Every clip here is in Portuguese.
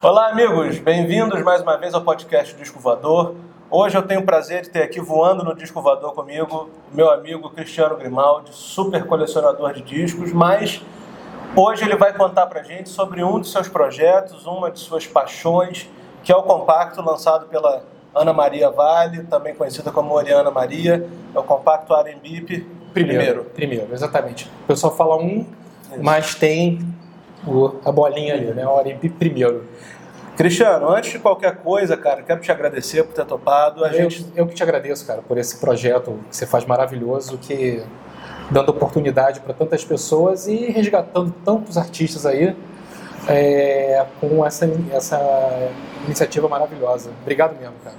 Olá, amigos! Bem-vindos mais uma vez ao podcast Disco Voador. Hoje eu tenho o prazer de ter aqui voando no Disco Voador comigo meu amigo Cristiano Grimaldi, super colecionador de discos, mas hoje ele vai contar pra gente sobre um de seus projetos, uma de suas paixões, que é o compacto lançado pela Ana Maria Vale, também conhecida como Oriana Maria, é o compacto R&B primeiro. Primeiro, primeiro exatamente. O pessoal fala um, Isso. mas tem a bolinha ali, né? O R&B primeiro. Cristiano, antes de qualquer coisa, cara, quero te agradecer por ter topado. A eu, gente... eu que te agradeço, cara, por esse projeto que você faz maravilhoso, que dando oportunidade para tantas pessoas e resgatando tantos artistas aí é, com essa, essa iniciativa maravilhosa. Obrigado mesmo, cara.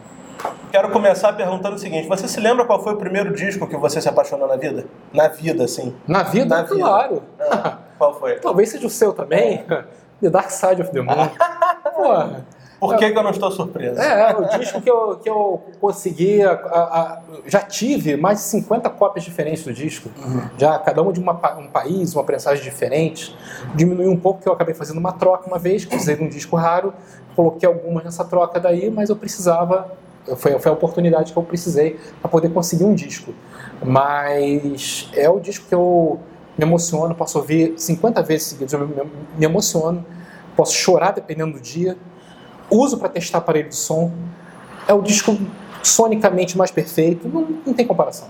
Quero começar perguntando o seguinte: você se lembra qual foi o primeiro disco que você se apaixonou na vida? Na vida, sim. Na vida? Na claro. Ah, qual foi? Talvez seja o seu também. The Dark Side of the Moon. Porra. Por que, que, eu não estou surpreso? É, o disco que eu, que eu consegui. A, a, já tive mais de 50 cópias diferentes do disco. Uhum. Já cada uma de uma, um país, uma prensagem diferente. Diminuiu um pouco, porque eu acabei fazendo uma troca uma vez, usei um disco raro, coloquei algumas nessa troca daí, mas eu precisava. Foi, foi a oportunidade que eu precisei para poder conseguir um disco. Mas é o disco que eu me emociono, posso ouvir 50 vezes seguidas, eu me, emociono, posso chorar dependendo do dia, uso para testar aparelho de som, é o disco sonicamente mais perfeito, não, não tem comparação.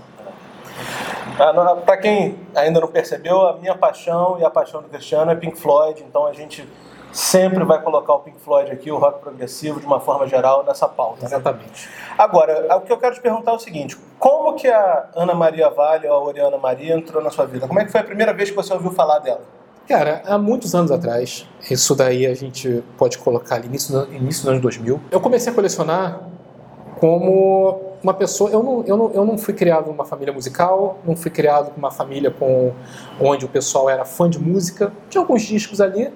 Ah, para quem ainda não percebeu, a minha paixão e a paixão do Cristiano é Pink Floyd, então a gente sempre vai colocar o Pink Floyd aqui, o rock progressivo, de uma forma geral, nessa pauta. Né? Exatamente. Agora, o que eu quero te perguntar é o seguinte: como que a Ana Maria Vale, ou a Oriana Maria, entrou na sua vida? Como é que foi a primeira vez que você ouviu falar dela? Cara, há muitos anos atrás, isso daí a gente pode colocar ali, início, do, início dos anos 2000, eu comecei a colecionar como uma pessoa. Eu não, eu, não, eu não fui criado numa família musical, não fui criado com uma família com, onde o pessoal era fã de música. Tinha alguns discos ali,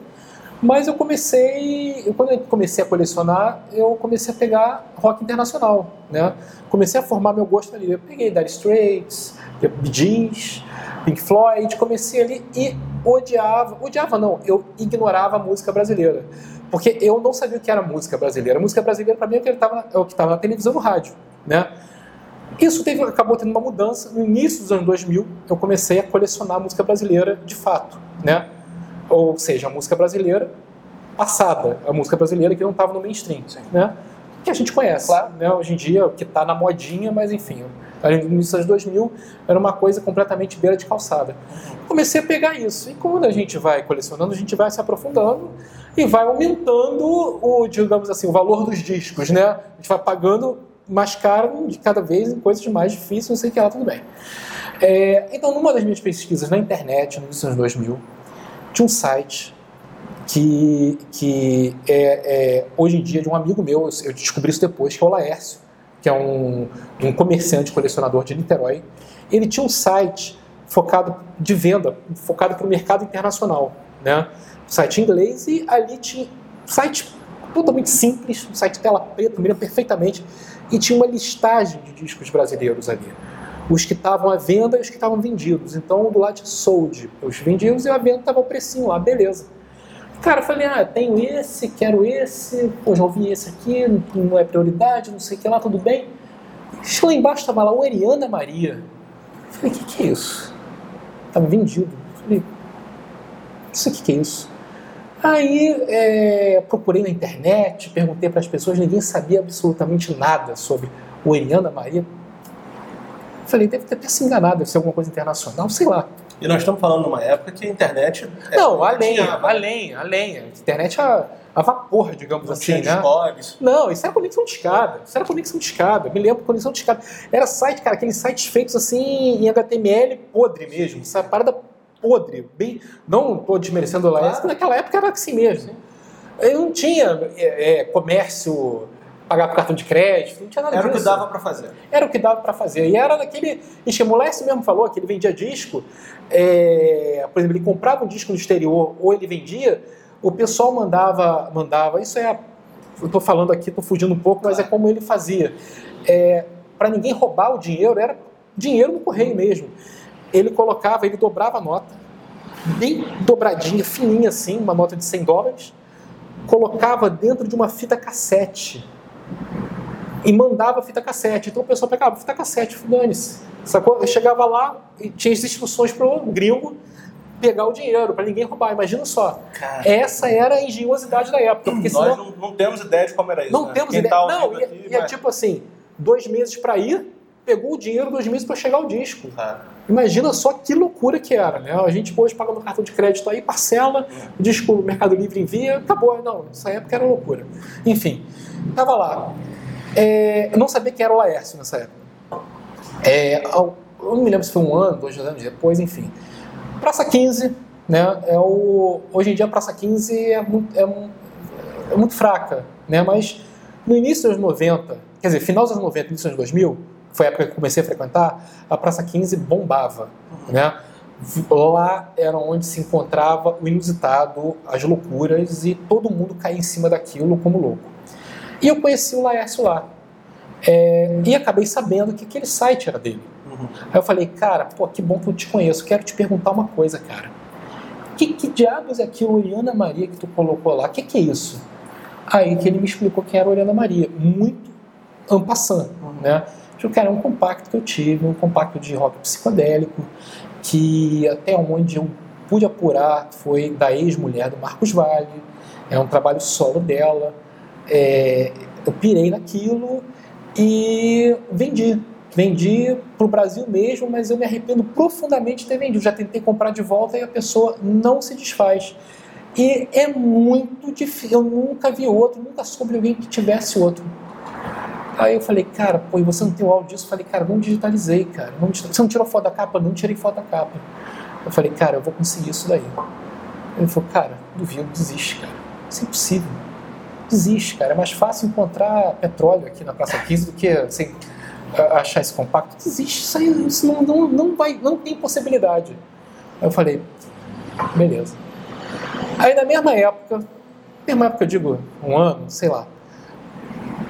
mas eu comecei, quando eu comecei a colecionar, eu comecei a pegar rock internacional, né? Comecei a formar meu gosto ali. Eu peguei Dire Straits, Bee Gees, Pink Floyd, comecei ali e odiava, odiava não, eu ignorava a música brasileira. Porque eu não sabia o que era música brasileira. A música brasileira para mim é o que estava na televisão no rádio, né? Isso teve, acabou tendo uma mudança. No início dos anos 2000, eu comecei a colecionar música brasileira de fato, né? Ou seja, a música brasileira passada, a música brasileira que não estava no mainstream, né? que a gente conhece. Claro. Né? Hoje em dia, que está na modinha, mas enfim, ali no início dos 2000 era uma coisa completamente beira de calçada. Comecei a pegar isso. E quando a gente vai colecionando, a gente vai se aprofundando e vai aumentando o, digamos assim, o valor dos discos, né? A gente vai pagando mais caro de cada vez em coisas mais difíceis, não sei o que lá, tudo bem. É, então, numa das minhas pesquisas na internet, nos anos 2000, tinha um site que, que é, é, hoje em dia de um amigo meu, eu descobri isso depois, que é o Laércio, que é um, um comerciante colecionador de Niterói. Ele tinha um site focado de venda, focado para o mercado internacional, né? Um site inglês e ali tinha um site totalmente simples, um site tela preta, mira perfeitamente, e tinha uma listagem de discos brasileiros ali os que estavam à venda e os que estavam vendidos. Então, do lado de sold, os vendidos e a venda estava o precinho lá, beleza. Cara, eu falei, ah, tenho esse, quero esse, pô, já ouvi esse aqui, não é prioridade, não sei o que lá, tudo bem. Lá embaixo estava lá, o Eriana Maria. Eu falei, o que, que é isso? Estava vendido. Eu falei, isso aqui que é isso? Aí é, procurei na internet, perguntei para as pessoas, ninguém sabia absolutamente nada sobre o Eriana Maria. Falei, deve ter até se enganado, deve ser alguma coisa internacional, sei lá. E nós estamos falando numa época que a internet. É não, além, além, além. A internet a, a vapor, digamos não assim, né? Blogs. Não, isso era conexão de escada. Isso era conexão de escada. Me lembro conexão de escada. Era site, cara, aqueles sites feitos assim em HTML podre mesmo. Essa parada podre. Bem, não estou desmerecendo lá, claro. naquela época era assim mesmo. Eu não tinha é, é, comércio pagar com cartão de crédito, não tinha nada era disso. Era o que dava para fazer. Era o que dava para fazer. E era daquele esquema. O mesmo falou que ele vendia disco, é, por exemplo, ele comprava um disco no exterior ou ele vendia, o pessoal mandava, mandava isso é, eu estou falando aqui, estou fugindo um pouco, mas é como ele fazia. É, para ninguém roubar o dinheiro, era dinheiro no correio mesmo. Ele colocava, ele dobrava a nota, bem dobradinha, fininha assim, uma nota de 100 dólares, colocava dentro de uma fita cassete e mandava fita cassete. Então o pessoal pegava fita cassete, dane-se. Sacou? Eu chegava lá e tinha as instruções para o gringo pegar o dinheiro, para ninguém roubar. Imagina só. Essa era a engenhosidade da época. Porque nós senão, não, não, temos ideia de como era isso. Não né? temos Quem ideia. Tá não, e, aqui, e é tipo assim: dois meses para ir, pegou o dinheiro, dois meses para chegar o disco. Imagina só que loucura que era, né? A gente hoje pagando cartão de crédito aí, parcela, o disco Mercado Livre envia, acabou. Não, nessa época era loucura. Enfim, tava lá. É, eu não sabia quem era o Laércio nessa época. É, eu não me lembro se foi um ano, dois anos depois, enfim. Praça 15, né? É o, hoje em dia a Praça 15 é muito, é, é muito fraca, né? Mas no início dos 90, quer dizer, final dos anos 90, início dos 2000, foi a época que comecei a frequentar, a Praça 15 bombava, né? Lá era onde se encontrava o inusitado, as loucuras e todo mundo caía em cima daquilo como louco. E eu conheci o Laércio lá. É, e acabei sabendo que aquele site era dele. Uhum. Aí eu falei, cara, pô, que bom que eu te conheço. Quero te perguntar uma coisa, cara. Que, que diabos é aquilo, Oriana Maria, que tu colocou lá? O que, que é isso? Aí que ele me explicou quem era Oriana Maria. Muito ampassando, uhum. né? Eu, cara, um compacto que eu tive, um compacto de rock psicodélico, que até onde eu pude apurar foi da ex-mulher do Marcos Vale, é um trabalho solo dela, é, eu pirei naquilo e vendi. Vendi para o Brasil mesmo, mas eu me arrependo profundamente de ter vendido. Já tentei comprar de volta e a pessoa não se desfaz. E é muito difícil. Eu nunca vi outro, nunca soube alguém que tivesse outro. Aí eu falei, cara, pô, e você não tem o áudio disso? Eu falei, cara, não digitalizei, cara. Não Você não tirou foto da capa? Não tirei foto da capa. Eu falei, cara, eu vou conseguir isso daí. Ele falou, cara, duvido, desiste, cara. Isso é impossível desiste, cara. É mais fácil encontrar petróleo aqui na Praça 15 do que assim, achar esse compacto. Desiste, isso aí isso não, não, não, vai, não tem possibilidade. Aí eu falei, beleza. Aí na mesma época, mesma época eu digo um ano, sei lá,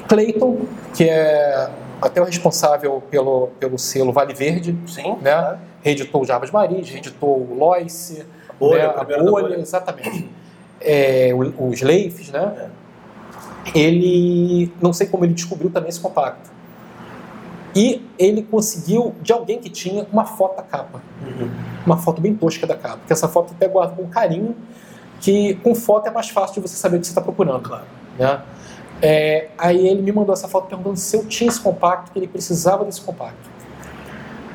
Clayton, que é até o responsável pelo, pelo selo Vale Verde, Sim, né? Claro. Reeditou o Jarbas Maris, reeditou o Loice, Bolha, né? a bolha, bolha. exatamente. É, os Leifes, né? É ele, não sei como ele descobriu também esse compacto. E ele conseguiu, de alguém que tinha, uma foto da capa. Uhum. Uma foto bem tosca da capa. Que essa foto até guarda com carinho, que com foto é mais fácil de você saber o que você está procurando. Claro. Né? É, aí ele me mandou essa foto perguntando se eu tinha esse compacto, que ele precisava desse compacto.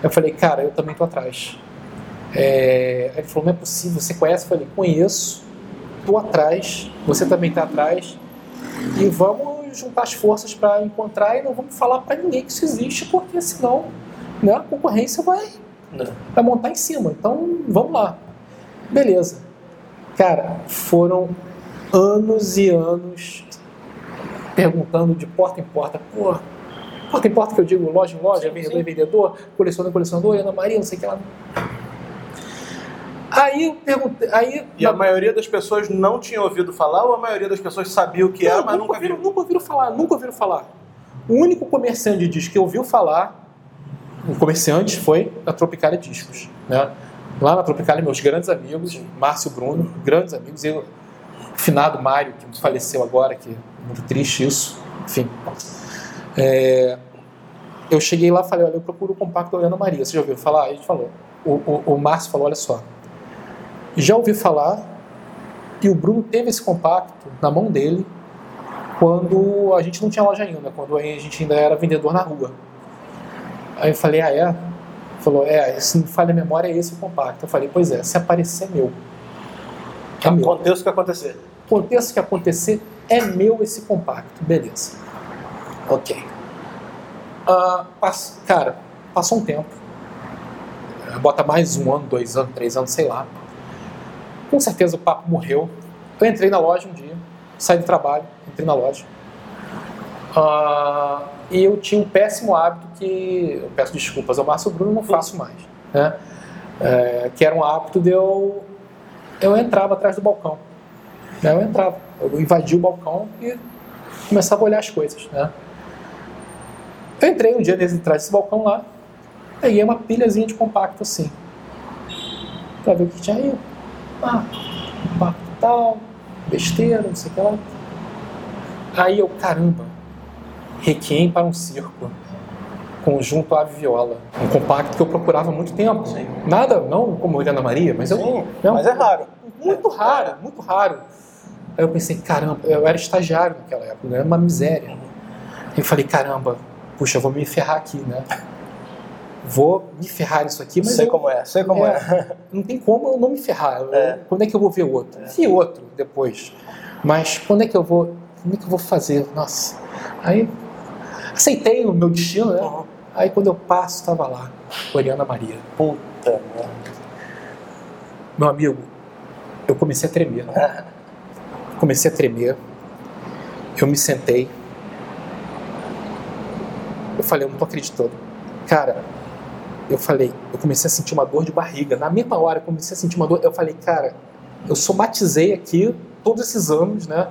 Eu falei, cara, eu também tô atrás. É, ele falou, não é possível, você conhece? Eu falei, conheço, tô atrás, você também tá atrás e vamos juntar as forças para encontrar e não vamos falar para ninguém que isso existe, porque senão né, a concorrência vai, vai montar em cima. Então vamos lá. Beleza. Cara, foram anos e anos perguntando de porta em porta, pô, porta em porta que eu digo, loja em loja, sim, vendedor sim. em vendedor, colecionador em colecionador, Ana Maria, não sei o que lá. Aí eu perguntei. Aí, e a maioria das pessoas não tinha ouvido falar ou a maioria das pessoas sabia o que não, era, mas nunca, ouviram, Nunca ouviram falar, nunca ouviram falar. O único comerciante de disco que ouviu falar, o comerciante, foi a Tropicália Discos. Né? Lá na Tropicália, meus grandes amigos, Márcio Bruno, grandes amigos, e o finado Mário, que faleceu agora, que é muito triste isso. Enfim. É, eu cheguei lá e falei, olha, eu procuro o compacto da Ana Maria. Você já ouviu falar? A gente falou. O, o, o Márcio falou, olha só, já ouvi falar e o Bruno teve esse compacto na mão dele quando a gente não tinha loja ainda, quando a gente ainda era vendedor na rua. Aí eu falei, ah, é? Falou, é, se não falha a memória, é esse o compacto. Eu falei, pois é, se aparecer, é meu. É Aconteça o que acontecer. Aconteça o que acontecer, é meu esse compacto. Beleza. Ok. Uh, pass... Cara, passou um tempo. Bota mais um ano, dois anos, três anos, sei lá. Com certeza o papo morreu. Eu entrei na loja um dia, saí do trabalho, entrei na loja. Uh, e eu tinha um péssimo hábito que, eu peço desculpas ao Márcio Bruno, não faço mais. Né? É, que era um hábito de eu. Eu entrava atrás do balcão. Né? Eu entrava, eu invadia o balcão e começava a olhar as coisas. Né? Eu entrei um dia atrás desse balcão lá, peguei uma pilhazinha de compacto assim, para ver o que tinha aí. Ah, compacto tal, besteira, não sei o que lá. Aí eu, caramba, Requiem para um circo, conjunto Ave Viola, um compacto que eu procurava há muito tempo. Sim. Nada, não como Helena Maria, mas eu. Sim, não, mas é raro. Muito raro, muito raro. Aí eu pensei, caramba, eu era estagiário naquela época, né? era uma miséria. Eu falei, caramba, puxa, eu vou me ferrar aqui, né? Vou me ferrar nisso aqui, mas sei eu- como é, sei como é. não tem como eu não me ferrar. Eu- É. Quando é que eu vou ver outro? Vi outro depois. Mas quando é que eu vou. Como é que eu vou fazer? Nossa. Aí aceitei o meu destino, né? Uhum. Aí quando eu passo, estava lá, Oriana Maria. Puta merda. Meu amigo, eu comecei a tremer. Comecei a tremer. Eu me sentei. Eu falei, eu não tô acreditando. Cara, eu falei, eu comecei a sentir uma dor de barriga. Na mesma hora, eu comecei a sentir uma dor. Eu falei, cara, eu somatizei aqui todos esses anos, né?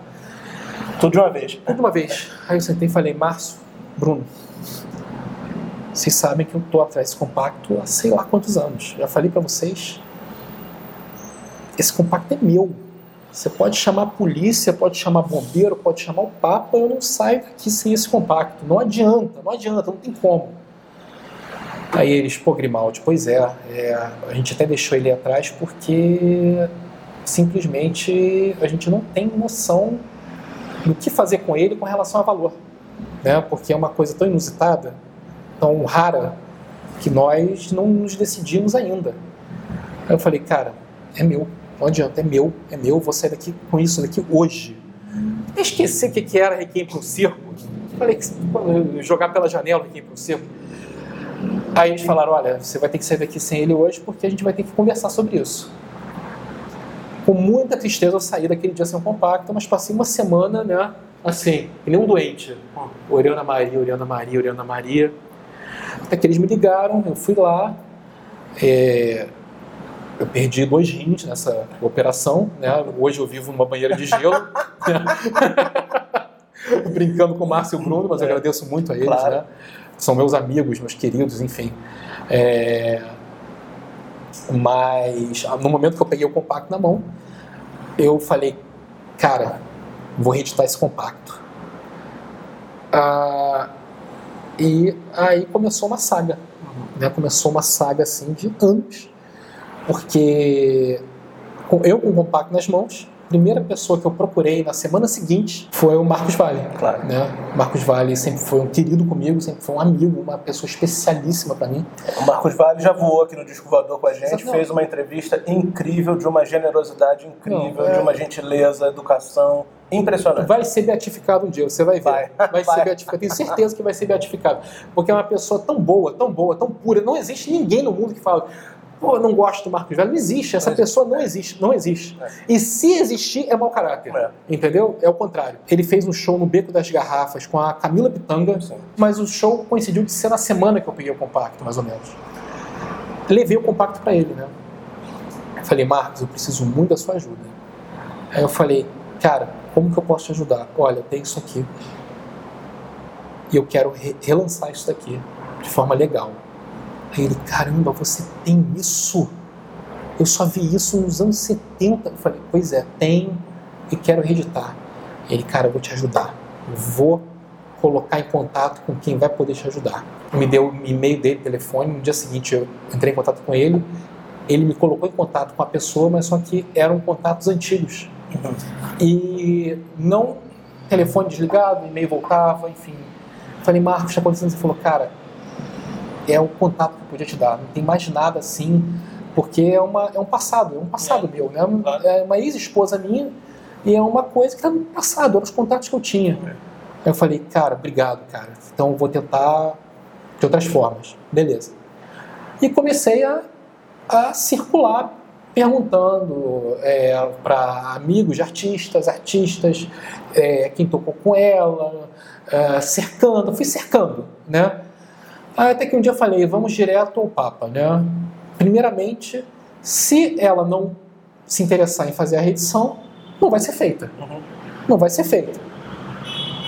Tudo de uma vez. Tudo de uma vez. Aí eu sentei e falei, Márcio, Bruno, vocês sabem que eu tô atrás desse compacto há sei lá quantos anos. Já falei pra vocês. Esse compacto é meu. Você pode chamar a polícia, pode chamar bombeiro, pode chamar o Papa, eu não saio daqui sem esse compacto. Não adianta, não adianta, não tem como. Aí eles, pô, Grimaldi, pois é, é, a gente até deixou ele atrás porque simplesmente a gente não tem noção do que fazer com ele com relação a valor, né? Porque é uma coisa tão inusitada, tão rara, que nós não nos decidimos ainda. Aí eu falei, cara, é meu, não adianta, é meu, é meu, vou sair daqui com isso daqui hoje. Eu esqueci o que que era Requiem para o Circo. Falei que jogar pela janela Requiem para o Circo. Aí eles falaram, olha, você vai ter que sair daqui sem ele hoje porque a gente vai ter que conversar sobre isso. Com muita tristeza eu saí daquele dia sem um compacto, mas passei uma semana, né, assim, que nem um doente. Oriana Maria, Oriana Maria, Oriana Maria. Até que eles me ligaram, eu fui lá. é, eu perdi dois rins nessa operação, né? Hoje eu vivo numa banheira de gelo. Brincando com o Márcio e o Bruno, mas eu É. agradeço muito a eles, Claro. né? São meus amigos, meus queridos, enfim. É, Mas no momento que eu peguei o compacto na mão, eu falei, cara, vou reeditar esse compacto. Ah, e aí começou uma saga. Né? Começou uma saga assim de anos. Porque com- eu com o compacto nas mãos, a primeira pessoa que eu procurei na semana seguinte foi o Marcos Vale. Claro. Né? Marcos Vale sempre foi um querido comigo, sempre foi um amigo, uma pessoa especialíssima para mim. O Marcos Vale já voou aqui no Disco Voador com a gente, fez uma entrevista incrível, de uma generosidade incrível, Não, é- de uma gentileza, educação impressionante. Vai ser beatificado um dia, você vai ver. Vai. Vai, Vai. ser beatificado. Tenho certeza que vai ser beatificado. Porque é uma pessoa tão boa, tão boa, tão pura. Não existe ninguém no mundo que fala, pô, não gosto do Marcos Velho. Não existe. Essa Não existe. pessoa não existe. Não existe. É. E se existir, é mau caráter. É. Entendeu? É o contrário. Ele fez um show no Beco das Garrafas com a Camila Pitanga, Sim. mas o show coincidiu de ser na semana que eu peguei o compacto, mais ou menos. Levei o compacto para ele, né? Falei, Marcos, eu preciso muito da sua ajuda. Aí eu falei, cara, como que eu posso te ajudar? Olha, tem isso aqui. E eu quero re- relançar isso daqui de forma legal. Aí ele, caramba, você tem isso? Eu só vi isso nos anos 70. Eu falei, pois é, tem e quero reeditar. Ele, cara, eu vou te ajudar. Eu vou colocar em contato com quem vai poder te ajudar. Me deu o e-mail dele, telefone. No dia seguinte eu entrei em contato com ele. Ele me colocou em contato com a pessoa, mas só que eram contatos antigos. E não telefone desligado, e-mail voltava, enfim. Falei, Marcos, está acontecendo? Você falou, cara, é o contato que eu podia te dar. Não tem mais nada assim, porque é, uma, é um passado, é um passado meu, né? claro. É uma ex-esposa minha e é uma coisa que está no passado, eram os contatos que eu tinha. Aí eu falei, cara, obrigado, cara. Então vou tentar de outras formas. Beleza. E comecei a, a circular perguntando para amigos de artistas, artistas, é, quem tocou com ela, é, cercando, fui cercando, né? Aí Até que um dia eu falei, vamos direto ao Papa, né? Primeiramente, se ela não se interessar em fazer a reedição, não vai ser feita. Uhum. Não vai ser feita.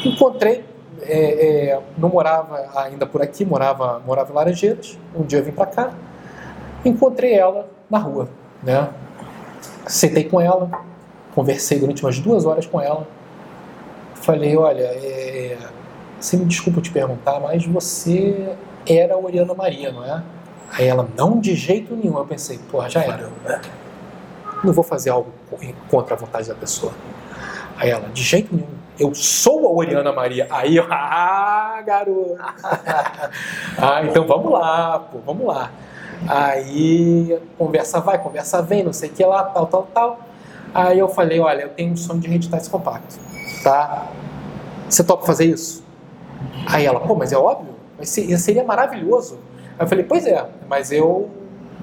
Encontrei, é, é, não morava ainda por aqui, morava, morava em Laranjeiras. Um dia eu vim para cá, encontrei ela na rua, né? Sentei com ela, conversei durante umas duas horas com ela. Falei, olha, é, você me desculpa te perguntar, mas você era a Oriana Maria, não é? Aí ela, não de jeito nenhum. Eu pensei, porra, já era. Não vou fazer algo contra a vontade da pessoa. Aí ela, de jeito nenhum. Eu sou a Oriana Maria. Aí eu, ah, garoto. ah, então vamos lá, pô, vamos lá. Aí conversa vai, conversa vem, não sei o que lá, tal, tal, tal. Aí eu falei, olha, eu tenho um sonho de reeditar esse compacto, tá? Você topa fazer isso? Aí ela, pô, mas é óbvio, seria maravilhoso. Aí eu falei, pois é, mas eu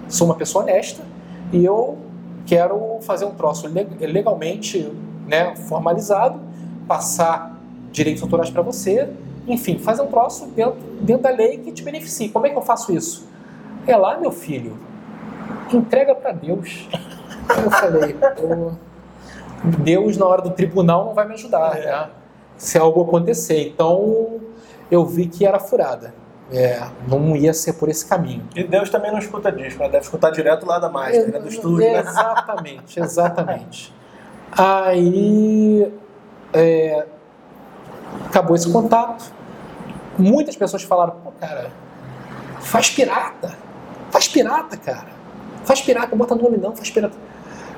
sou uma pessoa honesta e eu quero fazer um troço legalmente né, formalizado, passar direitos autorais para você, enfim, fazer um troço dentro, dentro da lei que te beneficie. Como é que eu faço isso? É lá, meu filho, entrega para Deus. Eu falei, Deus na hora do tribunal não vai me ajudar, é. né? Se algo acontecer. Então eu vi que era furada. É, não ia ser por esse caminho. E Deus também não escuta disco, né? deve escutar direto lá da mágica, né? do estúdio. Né? Exatamente, exatamente. Aí é, acabou esse contato. Muitas pessoas falaram, pô, cara, faz pirata. Faz pirata, cara. Faz pirata, bota nome não, faz pirata.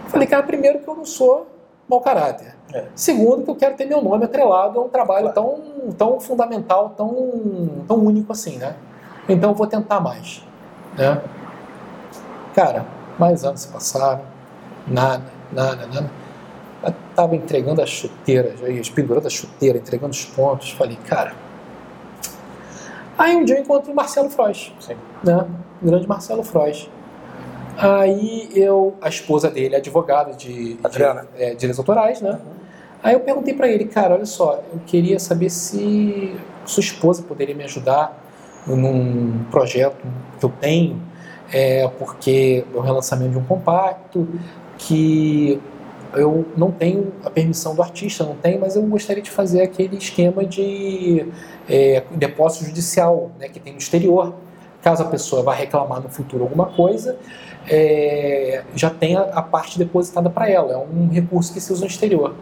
Eu falei, cara, primeiro que eu não sou mau caráter. É. Segundo, que eu quero ter meu nome atrelado a um trabalho claro. tão, tão fundamental, tão, tão único assim, né? Então eu vou tentar mais. Né? Cara, mais anos se passaram, nada, nada, nada. Eu tava entregando as chuteiras, pendurando a chuteira, entregando os pontos. Falei, cara. Aí um dia eu encontro o Marcelo Frois, Sim. né? O grande Marcelo Frois. Aí eu, a esposa dele, advogada de, Adriana. de, é, direitos autorais, né? Uhum. Aí eu perguntei para ele, cara, olha só, eu queria saber se sua esposa poderia me ajudar num projeto que eu tenho, é, porque é o relançamento de um compacto que eu não tenho a permissão do artista, não tenho, mas eu gostaria de fazer aquele esquema de é, depósito judicial né, que tem no exterior. Caso a pessoa vá reclamar no futuro alguma coisa, é, já tem a, a parte depositada para ela. É um recurso que se usa no exterior.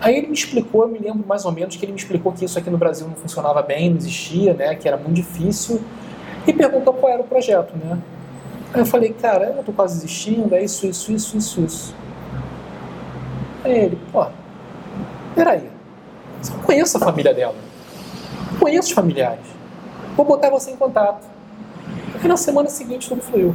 Aí ele me explicou, eu me lembro mais ou menos que ele me explicou que isso aqui no Brasil não funcionava bem, não existia, né, que era muito difícil, e perguntou qual era o projeto, né. Aí eu falei, cara, eu tô quase desistindo, é isso, isso, isso, isso, isso. Aí ele, pô, peraí, eu conheço a família dela, conheço os familiares, vou botar você em contato. E na semana seguinte tudo fluiu.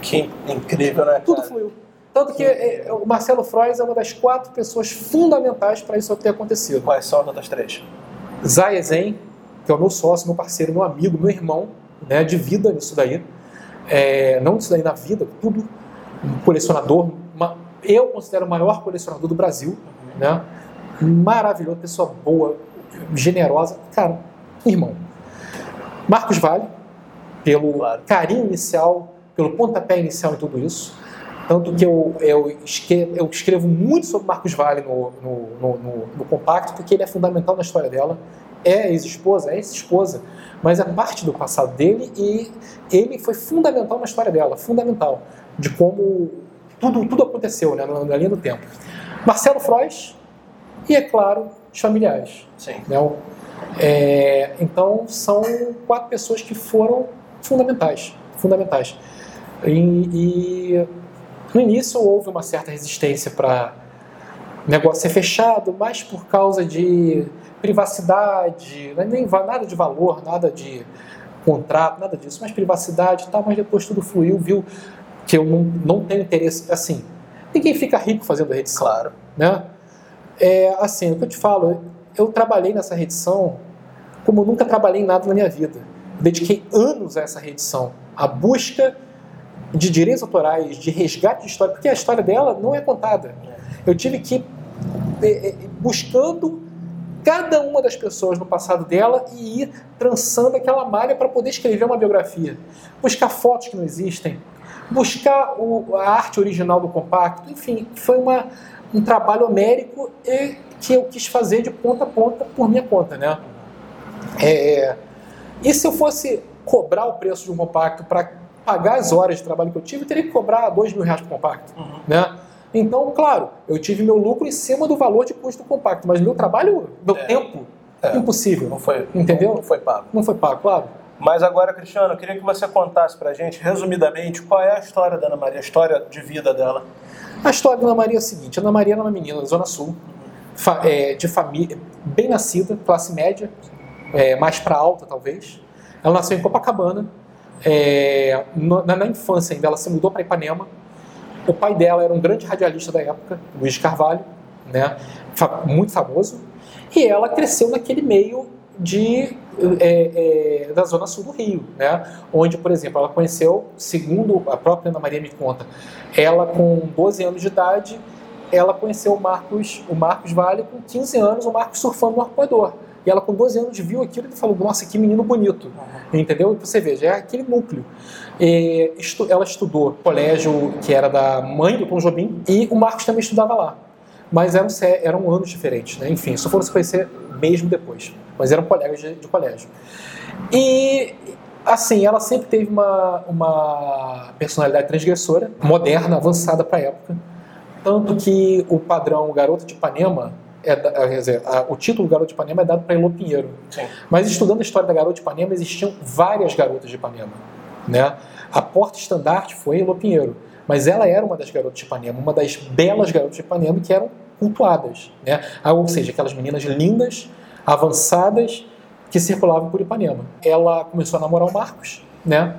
Que incrível, né? Cara? Tudo fluiu. Tanto que é, o Marcelo Frois é uma das quatro pessoas fundamentais para isso ter acontecido. Quais são as outras três? Zay Zen, que é o meu sócio, meu parceiro, meu amigo, meu irmão, né, de vida nisso daí. É, não disso daí na vida, tudo. Um colecionador, uma, eu considero o maior colecionador do Brasil, né? Maravilhoso, pessoa boa, generosa. Cara, irmão. Marcos Vale, pelo carinho inicial, pelo pontapé inicial em tudo isso. Tanto que eu, eu, escrevo, eu escrevo muito sobre Marcos Vale no, no, no, no, compacto, porque ele é fundamental na história dela. É ex-esposa, é ex-esposa, mas é parte do passado dele e ele foi fundamental na história dela, fundamental, de como tudo, tudo aconteceu né, na, na linha do tempo. Marcelo Frois e, é claro, os familiares. Sim. Né? É, então, são quatro pessoas que foram fundamentais. fundamentais. e, e no início houve uma certa resistência para o negócio ser fechado, mas por causa de privacidade, é nem nada de valor, nada de contrato, nada disso, mas privacidade e tal, mas depois tudo fluiu, viu que eu não, não tenho interesse, assim, ninguém fica rico fazendo redição. Claro. Né? É, assim, o que eu te falo, eu trabalhei nessa redição como nunca trabalhei em nada na minha vida. dediquei anos a essa redição, a busca de direitos autorais, de resgate de história, porque a história dela não é contada. Eu tive que ir buscando cada uma das pessoas no passado dela e ir trançando aquela malha para poder escrever uma biografia. Buscar fotos que não existem, buscar o, a arte original do compacto, enfim, foi uma, um trabalho homérico e, que eu quis fazer de ponta a ponta por minha conta. Né? É, e se eu fosse cobrar o preço de um compacto para pagar as horas de trabalho que eu tive, eu teria que cobrar dois mil reais por compacto. Uhum. Né? Então, claro, eu tive meu lucro em cima do valor de custo do compacto, mas meu trabalho, meu É. tempo, É. impossível. Não foi, Entendeu? Não foi pago. Não foi pago, claro. Mas agora, Cristiano, eu queria que você contasse pra gente, resumidamente, qual é a história da Ana Maria, a história de vida dela. A história da Ana Maria é a seguinte: a Ana Maria era uma menina da Zona Sul, fa- é, de família bem nascida, classe média, é, mais para alta talvez. Ela nasceu em Copacabana. É, na, na infância ainda, ela se mudou para Ipanema. O pai dela era um grande radialista da época, Luiz Carvalho, né, muito famoso. E ela cresceu naquele meio de é, é, da zona sul do Rio, né? Onde, por exemplo, ela conheceu, segundo a própria Ana Maria me conta, ela com 12 anos de idade, ela conheceu o Marcos, o Marcos Vale com 15 anos, o Marcos surfando no arpoador. E ela com 12 anos viu aquilo e falou: "Nossa, que menino bonito". Entendeu? E você veja, é aquele núcleo. É, estu- ela estudou colégio que era da mãe do Tom Jobim e o Marcos também estudava lá. Mas eram, eram anos diferentes, né? Enfim, só foram se conhecer mesmo depois. Mas eram colegas de, de colégio. E, assim, ela sempre teve uma, uma personalidade transgressora, moderna, avançada para a época. Tanto que o padrão Garota de Ipanema, é, da- quer dizer, a- o título Garota de Ipanema é dado para Elô Pinheiro. Sim. Mas estudando a história da Garota de Ipanema, existiam várias garotas de Ipanema. Né? A porta estandarte foi Elô Pinheiro, mas ela era uma das garotas de Ipanema, uma das belas garotas de Ipanema que eram cultuadas. Né? Ah, Ou seja, aquelas meninas lindas, avançadas, que circulavam por Ipanema. Ela começou a namorar o Marcos, né?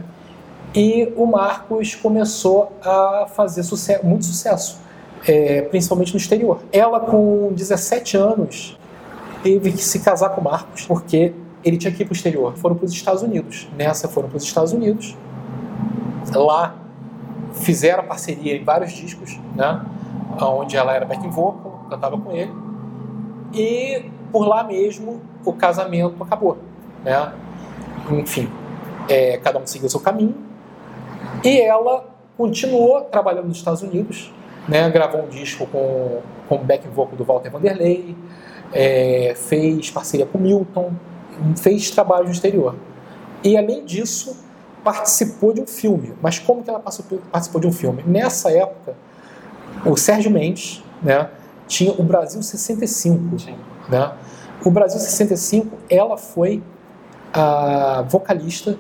e o Marcos começou a fazer suce- muito sucesso, é, principalmente no exterior. Ela, com 17 anos, teve que se casar com o Marcos, porque ele tinha que ir para o exterior. Foram para os Estados Unidos. Nessa, foram para os Estados Unidos. Lá, fizeram parceria em vários discos, né? onde ela era backing vocal, cantava com ele. E por lá mesmo, o casamento acabou. Né? Enfim, é, cada um seguiu seu caminho. E ela continuou trabalhando nos Estados Unidos, né? gravou um disco com, com o back vocal do Walter Vanderlei, é, fez parceria com Milton, fez trabalho no exterior. E além disso, participou de um filme. Mas como que ela participou, de um filme? Nessa época, o Sérgio Mendes né, tinha o Brasil 65. Sim. Né? O Brasil 65, ela foi a vocalista,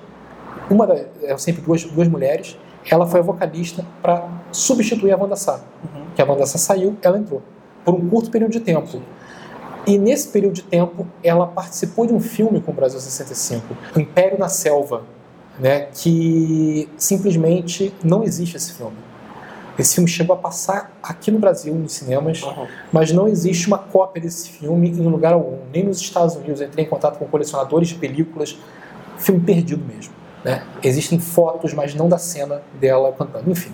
uma da, eram sempre duas, duas mulheres, ela foi a vocalista para substituir a Wanda Sá. Uhum. Que a Wanda Sá saiu, ela entrou. Por um curto período de tempo. E nesse período de tempo, ela participou de um filme com o Brasil 65, O Império na Selva, né, que simplesmente não existe esse filme. Esse filme chegou a passar aqui no Brasil, nos cinemas, Uhum. mas não existe uma cópia desse filme em lugar algum. Nem nos Estados Unidos. Eu entrei em contato com colecionadores de películas. Filme perdido mesmo. Né? Existem fotos, mas não da cena dela cantando. Enfim.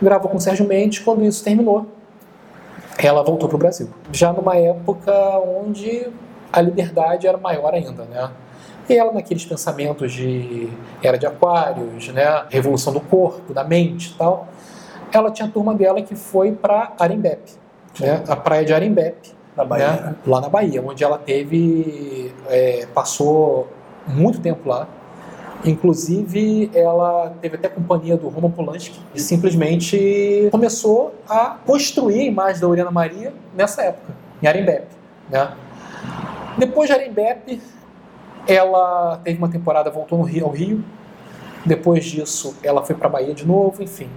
Gravou com o Sérgio Mendes. Quando isso terminou, ela voltou para o Brasil. Já numa época onde a liberdade era maior ainda. Né? E ela naqueles pensamentos de era de aquários, né? revolução do corpo, da mente e tal ela tinha a turma dela que foi para Arembepe, né? a praia de Arembepe, Na Bahia. né? lá na Bahia, onde ela teve, é, passou muito tempo lá. Inclusive, ela teve até companhia do Roman Polanski e simplesmente começou a construir a imagem da Oriana Maria nessa época, em Arembepe. Né? Depois de Arembepe, ela teve uma temporada, voltou Rio, ao Rio. Depois disso, ela foi para Bahia de novo, enfim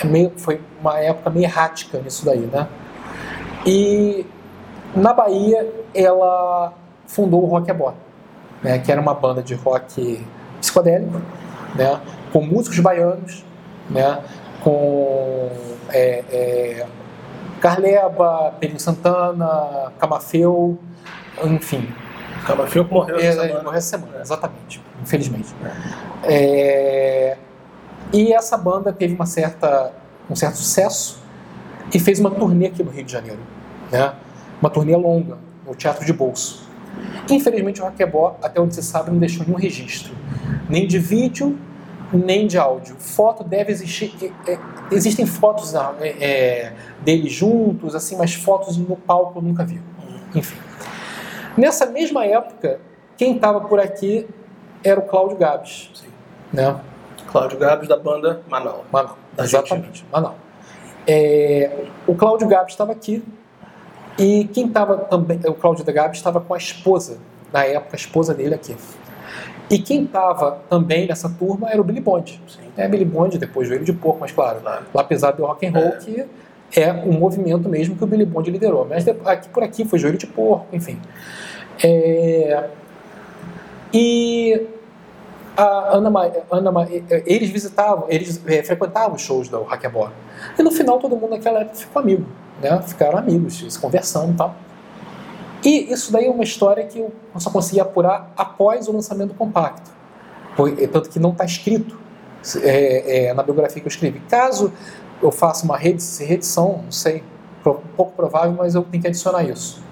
é meio, foi uma época meio errática nisso daí, né? E na Bahia ela fundou o Rock Abó, né? Que era uma banda de rock psicodélico, né? Com músicos baianos, né? Com é, é, Carleba, Pelinho Santana, Camafeu, enfim, Camafeu que morreu essa é, semana. morreu essa semana, exatamente, infelizmente. É, e essa banda teve uma certa, um certo sucesso e fez uma turnê aqui no Rio de Janeiro, né? Uma turnê longa, no Teatro de Bolso. Infelizmente o Raquebó, até onde se sabe, não deixou nenhum registro, nem de vídeo, nem de áudio. Foto deve existir, é, é, existem fotos ah, é, é, deles juntos, assim, mas fotos no palco eu nunca vi. Enfim. Nessa mesma época, quem estava por aqui era o Cláudio Gabes, Sim. né? Cláudio Gabos da banda Manaus. Exatamente, Manaus. É, o Cláudio Gabi estava aqui e quem estava também, o Cláudio da Gabi estava com a esposa, na época, a esposa dele aqui. E quem estava também nessa turma era o Billy Bond. É Billy Bond, depois veio de pouco, mas claro, claro. lá apesar do rock and roll, é. que é um movimento mesmo que o Billy Bond liderou. Mas aqui por aqui foi joelho de porco, enfim. É... E a Ana, Ana eles visitavam, eles é, frequentavam os shows do Hackaborn. E no final todo mundo naquela época ficou amigo, né? Ficaram amigos, se conversando e tal. E isso daí é uma história que eu só consegui apurar após o lançamento do compacto. Tanto que não está escrito é, é, na biografia que eu escrevi. Caso eu faça uma reedição, não sei, pouco provável, mas eu tenho que adicionar isso.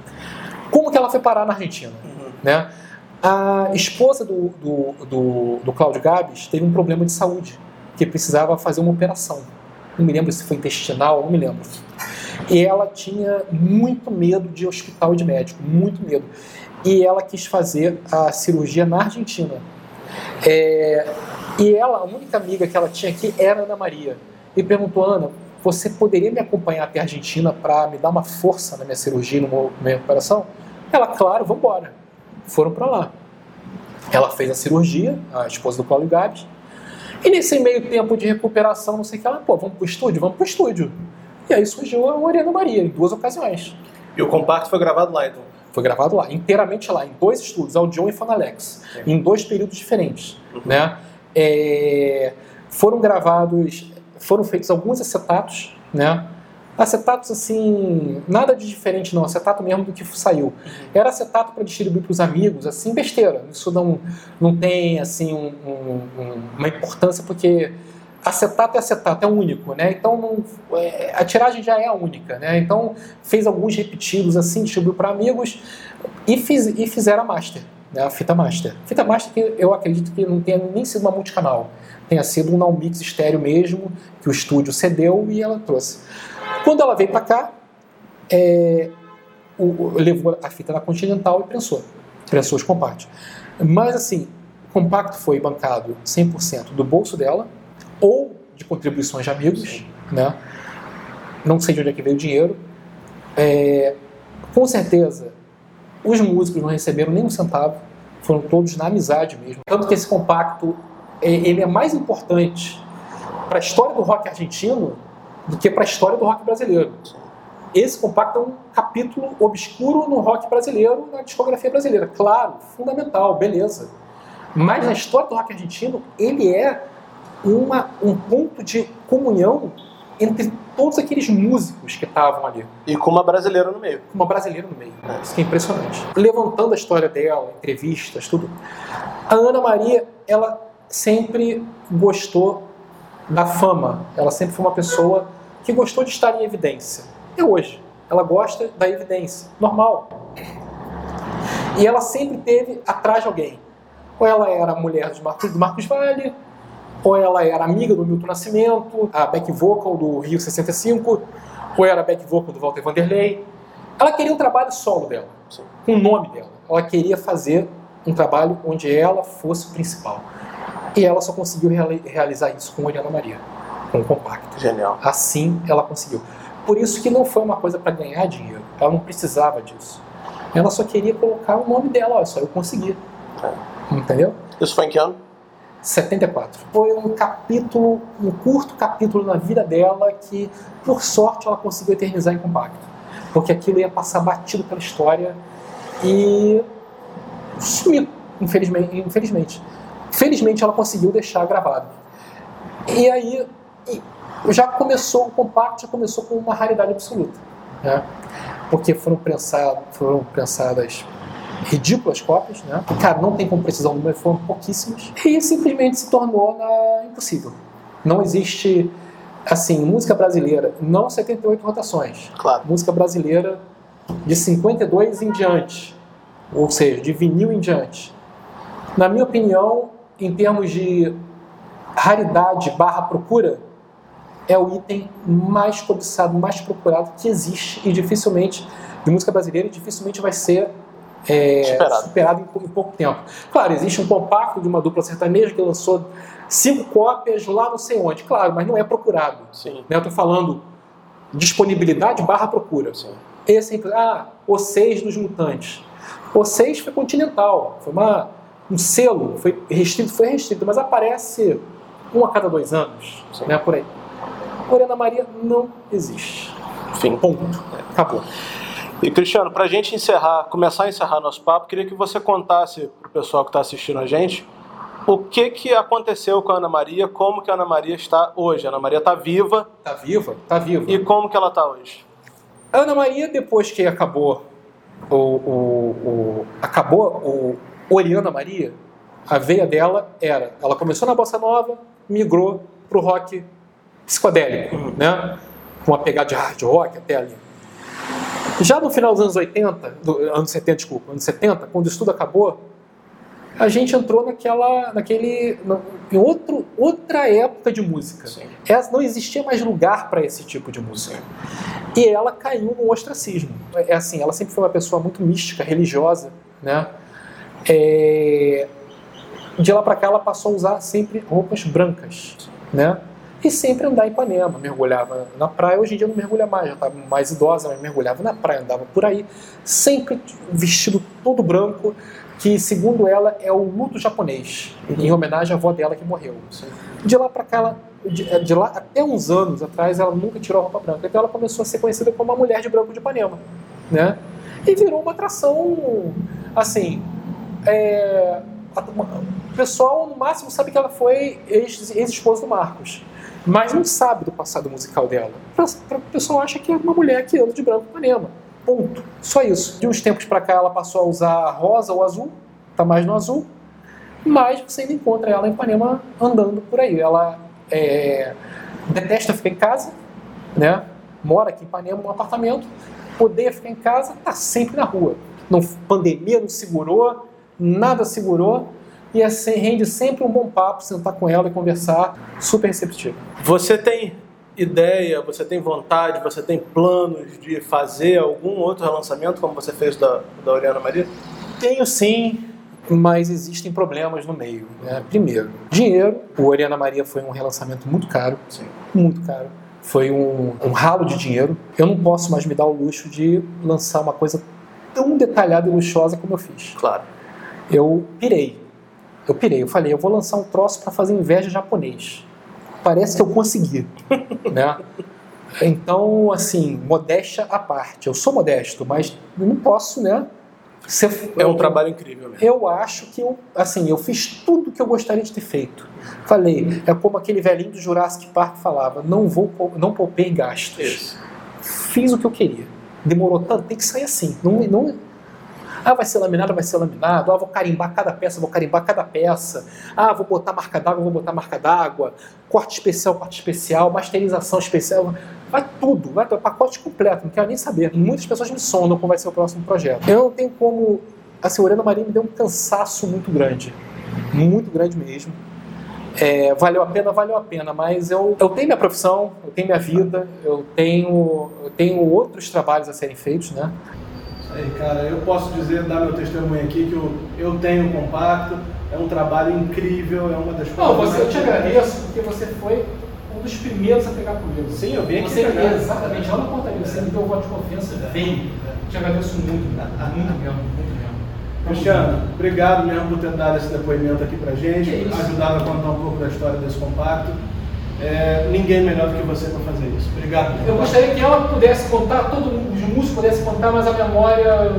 Como que ela foi parar na Argentina? Uhum. Né? A esposa do, do, do, do Cláudio Gabes teve um problema de saúde, que precisava fazer uma operação. Não me lembro se foi intestinal, não me lembro. E ela tinha muito medo de hospital de médico, muito medo. E ela quis fazer a cirurgia na Argentina. É, e ela, a única amiga que ela tinha aqui era Ana Maria. E perguntou, Ana, você poderia me acompanhar até a Argentina para me dar uma força na minha cirurgia, na minha operação? Ela, claro, vamos embora. Foram para lá. Ela fez a cirurgia, a esposa do Paulo Gabs. E nesse meio tempo de recuperação, não sei o que, ela, pô, vamos pro estúdio? Vamos pro estúdio. E aí surgiu a Oriana Maria, em duas ocasiões. E o compacto foi gravado lá, então? Foi gravado lá, inteiramente lá, em dois estúdios, Audion e Fonalex, Sim. em dois períodos diferentes. Uhum. Né? É, foram gravados, foram feitos alguns acetatos, né? acetatos assim, nada de diferente não, acetato mesmo do que saiu. Uhum. Era acetato para distribuir para os amigos, assim, besteira. Isso não, não tem assim um, um, uma importância porque acetato é acetato, é único, né? Então não, é, a tiragem já é a única, né? Então fez alguns repetidos assim, distribuiu para amigos e, fiz, e fizeram a master, né? A fita master. Fita master que eu acredito que não tenha nem sido uma multicanal, tenha sido um now mix estéreo mesmo que o estúdio cedeu e ela trouxe. Quando ela veio para cá, é, o, levou a fita na Continental e prensou, prensou os compactos. Mas assim, o compacto foi bancado 100% do bolso dela ou de contribuições de amigos, né? Não sei de onde é que veio o dinheiro. É, com certeza, os músicos não receberam nem um centavo, foram todos na amizade mesmo. Tanto que esse compacto é, ele é mais importante para a história do rock argentino do que para a história do rock brasileiro. Esse compacto é um capítulo obscuro no rock brasileiro, na discografia brasileira. Claro, fundamental, beleza. Mas na história do rock argentino, ele é uma, um ponto de comunhão entre todos aqueles músicos que estavam ali. E com uma brasileira no meio. Com uma brasileira no meio. É. Isso que é impressionante. Levantando a história dela, entrevistas, tudo. A Ana Maria, ela sempre gostou da fama. Ela sempre foi uma pessoa que gostou de estar em evidência. E hoje, ela gosta da evidência. Normal. E ela sempre teve atrás de alguém. Ou ela era mulher de Marcos, Marcos Vale, ou ela era amiga do Milton Nascimento, a back vocal do Rio 65, ou era a back vocal do Walter Vanderlei. Ela queria um trabalho solo dela, com o nome dela. Ela queria fazer um trabalho onde ela fosse o principal. E ela só conseguiu realizar isso com Oriana Maria, com o compacto. Genial. Assim ela conseguiu. Por isso que não foi uma coisa para ganhar dinheiro. Ela não precisava disso. Ela só queria colocar o nome dela, olha só, eu consegui. É. Entendeu? Isso foi em que ano? 74. Foi um capítulo, um curto capítulo na vida dela que, por sorte, ela conseguiu eternizar em compacto. Porque aquilo ia passar batido pela história e sumir, infelizmente. infelizmente. Felizmente ela conseguiu deixar gravado. E aí já começou, o compacto já começou com uma raridade absoluta. Né? Porque foram, prensadas, foram prensadas ridículas cópias, né? Cara, não tem como precisar o número, foram pouquíssimas. E simplesmente se tornou na... impossível. Não existe, assim, música brasileira, não 78 rotações. Claro. Música brasileira de 52 em diante. Ou seja, de vinil em diante. Na minha opinião, em termos de raridade barra procura, é o item mais cobiçado, mais procurado que existe e dificilmente, de música brasileira, dificilmente vai ser é, superado, superado em, em, pouco tempo. Claro, existe um compacto de uma dupla sertaneja que lançou cinco cópias lá não sei onde, claro, mas não é procurado. Sim. Né? Eu estou falando disponibilidade barra procura. Sim. Esse é, ah, o 6 dos mutantes. O 6 foi continental, foi uma, um selo, foi restrito, foi restrito, mas aparece um a cada dois anos, Sim. né, por aí. Morena Maria não existe. Enfim. Ponto. Acabou. E Cristiano, para a gente encerrar, começar a encerrar nosso papo, queria que você contasse para o pessoal que está assistindo a gente o que, que aconteceu com a Ana Maria, como que a Ana Maria está hoje. A Ana Maria está viva Tá viva? Tá viva. e como que ela está hoje. A Ana Maria, depois que acabou o, o, o- acabou o Oriana Maria, a veia dela era, ela começou na bossa nova, migrou pro rock psicodélico, né? Com uma pegada de hard rock até ali. Já no final dos anos 80, do, anos 70, desculpa, anos 70, quando isso tudo acabou, a gente entrou naquela, naquele, no- em outro, outra época de música. Sim. Essa- não existia mais lugar para esse tipo de música. E ela caiu no ostracismo. É assim, ela sempre foi uma pessoa muito mística, religiosa, né? É, De lá para cá ela passou a usar sempre roupas brancas, né? E sempre andar em Ipanema, mergulhava na praia. Hoje em dia não mergulha mais, já está mais idosa, mas mergulhava na praia, andava por aí, sempre vestido todo branco, que segundo ela é o luto japonês, em homenagem à avó dela que morreu. De lá para cá, ela, de, de lá até uns anos atrás, ela nunca tirou a roupa branca. Então ela começou a ser conhecida como a mulher de branco de Ipanema, né? E virou uma atração, assim, é, uma- o pessoal no máximo sabe que ela foi ex- ex-esposa do Marcos, mas não sabe do passado musical dela. O pessoal acha que é uma mulher que anda de branco em Ipanema. Ponto. Só isso. De uns tempos pra cá ela passou a usar rosa ou azul, tá mais no azul, mas você ainda encontra ela em Ipanema andando por aí. Ela é, detesta ficar em casa, né? Mora aqui em Ipanema, num apartamento, odeia ficar em casa, tá sempre na rua. Não, pandemia não segurou, nada segurou, e assim, rende sempre um bom papo, sentar com ela e conversar, super receptivo. Você tem ideia, você tem vontade, você tem planos de fazer algum outro relançamento como você fez da, da Oriana Maria? Tenho sim, mas existem problemas no meio. né? Primeiro, dinheiro. O Oriana Maria foi um relançamento muito caro, Sim. muito caro. Foi um, um ralo de dinheiro. Eu não posso mais me dar o luxo de lançar uma coisa tão detalhada e luxuosa como eu fiz. Claro. Eu pirei. Eu pirei. Eu falei, eu vou lançar um troço para fazer inveja japonês. Parece que eu consegui, né? Então, assim, modéstia à parte. Eu sou modesto, mas não posso, né? Ser, É um trabalho incrível mesmo. eu acho que eu, assim, eu fiz tudo que eu gostaria de ter feito. Falei, é como aquele velhinho do Jurassic Park falava, não vou, não poupei gastos. Isso. Fiz o que eu queria. Demorou tanto, tem que sair assim. Não, não, ah, vai ser laminado, vai ser laminado. Ah, vou carimbar cada peça, vou carimbar cada peça. Ah, vou botar marca d'água, vou botar marca d'água. Corte especial, corte especial, masterização especial. Vai tudo, vai ter pacote completo, não quero nem saber. Muitas pessoas me sondam como vai ser o próximo projeto. Eu não tenho como. Assim, o Orena Maria me deu um cansaço muito grande. Muito grande mesmo. É, valeu a pena, valeu a pena, mas eu, eu tenho minha profissão, eu tenho minha vida, eu tenho, eu tenho outros trabalhos a serem feitos, né? Aí, cara, eu posso dizer, dar meu testemunho aqui, que eu, eu tenho um compacto, é um trabalho incrível, é uma das Não, coisas você, eu te agradeço porque você foi um dos primeiros a pegar comigo. Sim, eu vim aqui Você pegar. exatamente, lá na portaria, você me deu o voto de confiança, vem. Te agradeço muito, muito mesmo, muito mesmo. Cristiano, obrigado mesmo por ter dado esse depoimento aqui pra gente, ajudado a contar um pouco da história desse compacto. É, ninguém melhor do que você para fazer isso. Obrigado. Eu gostaria que ela pudesse contar, todo mundo, os músicos pudessem contar, mas a memória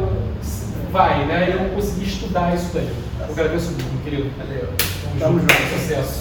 vai, né? Eu não consegui estudar isso daí. Eu agradeço muito, meu querido. Tamo junto. Sucesso.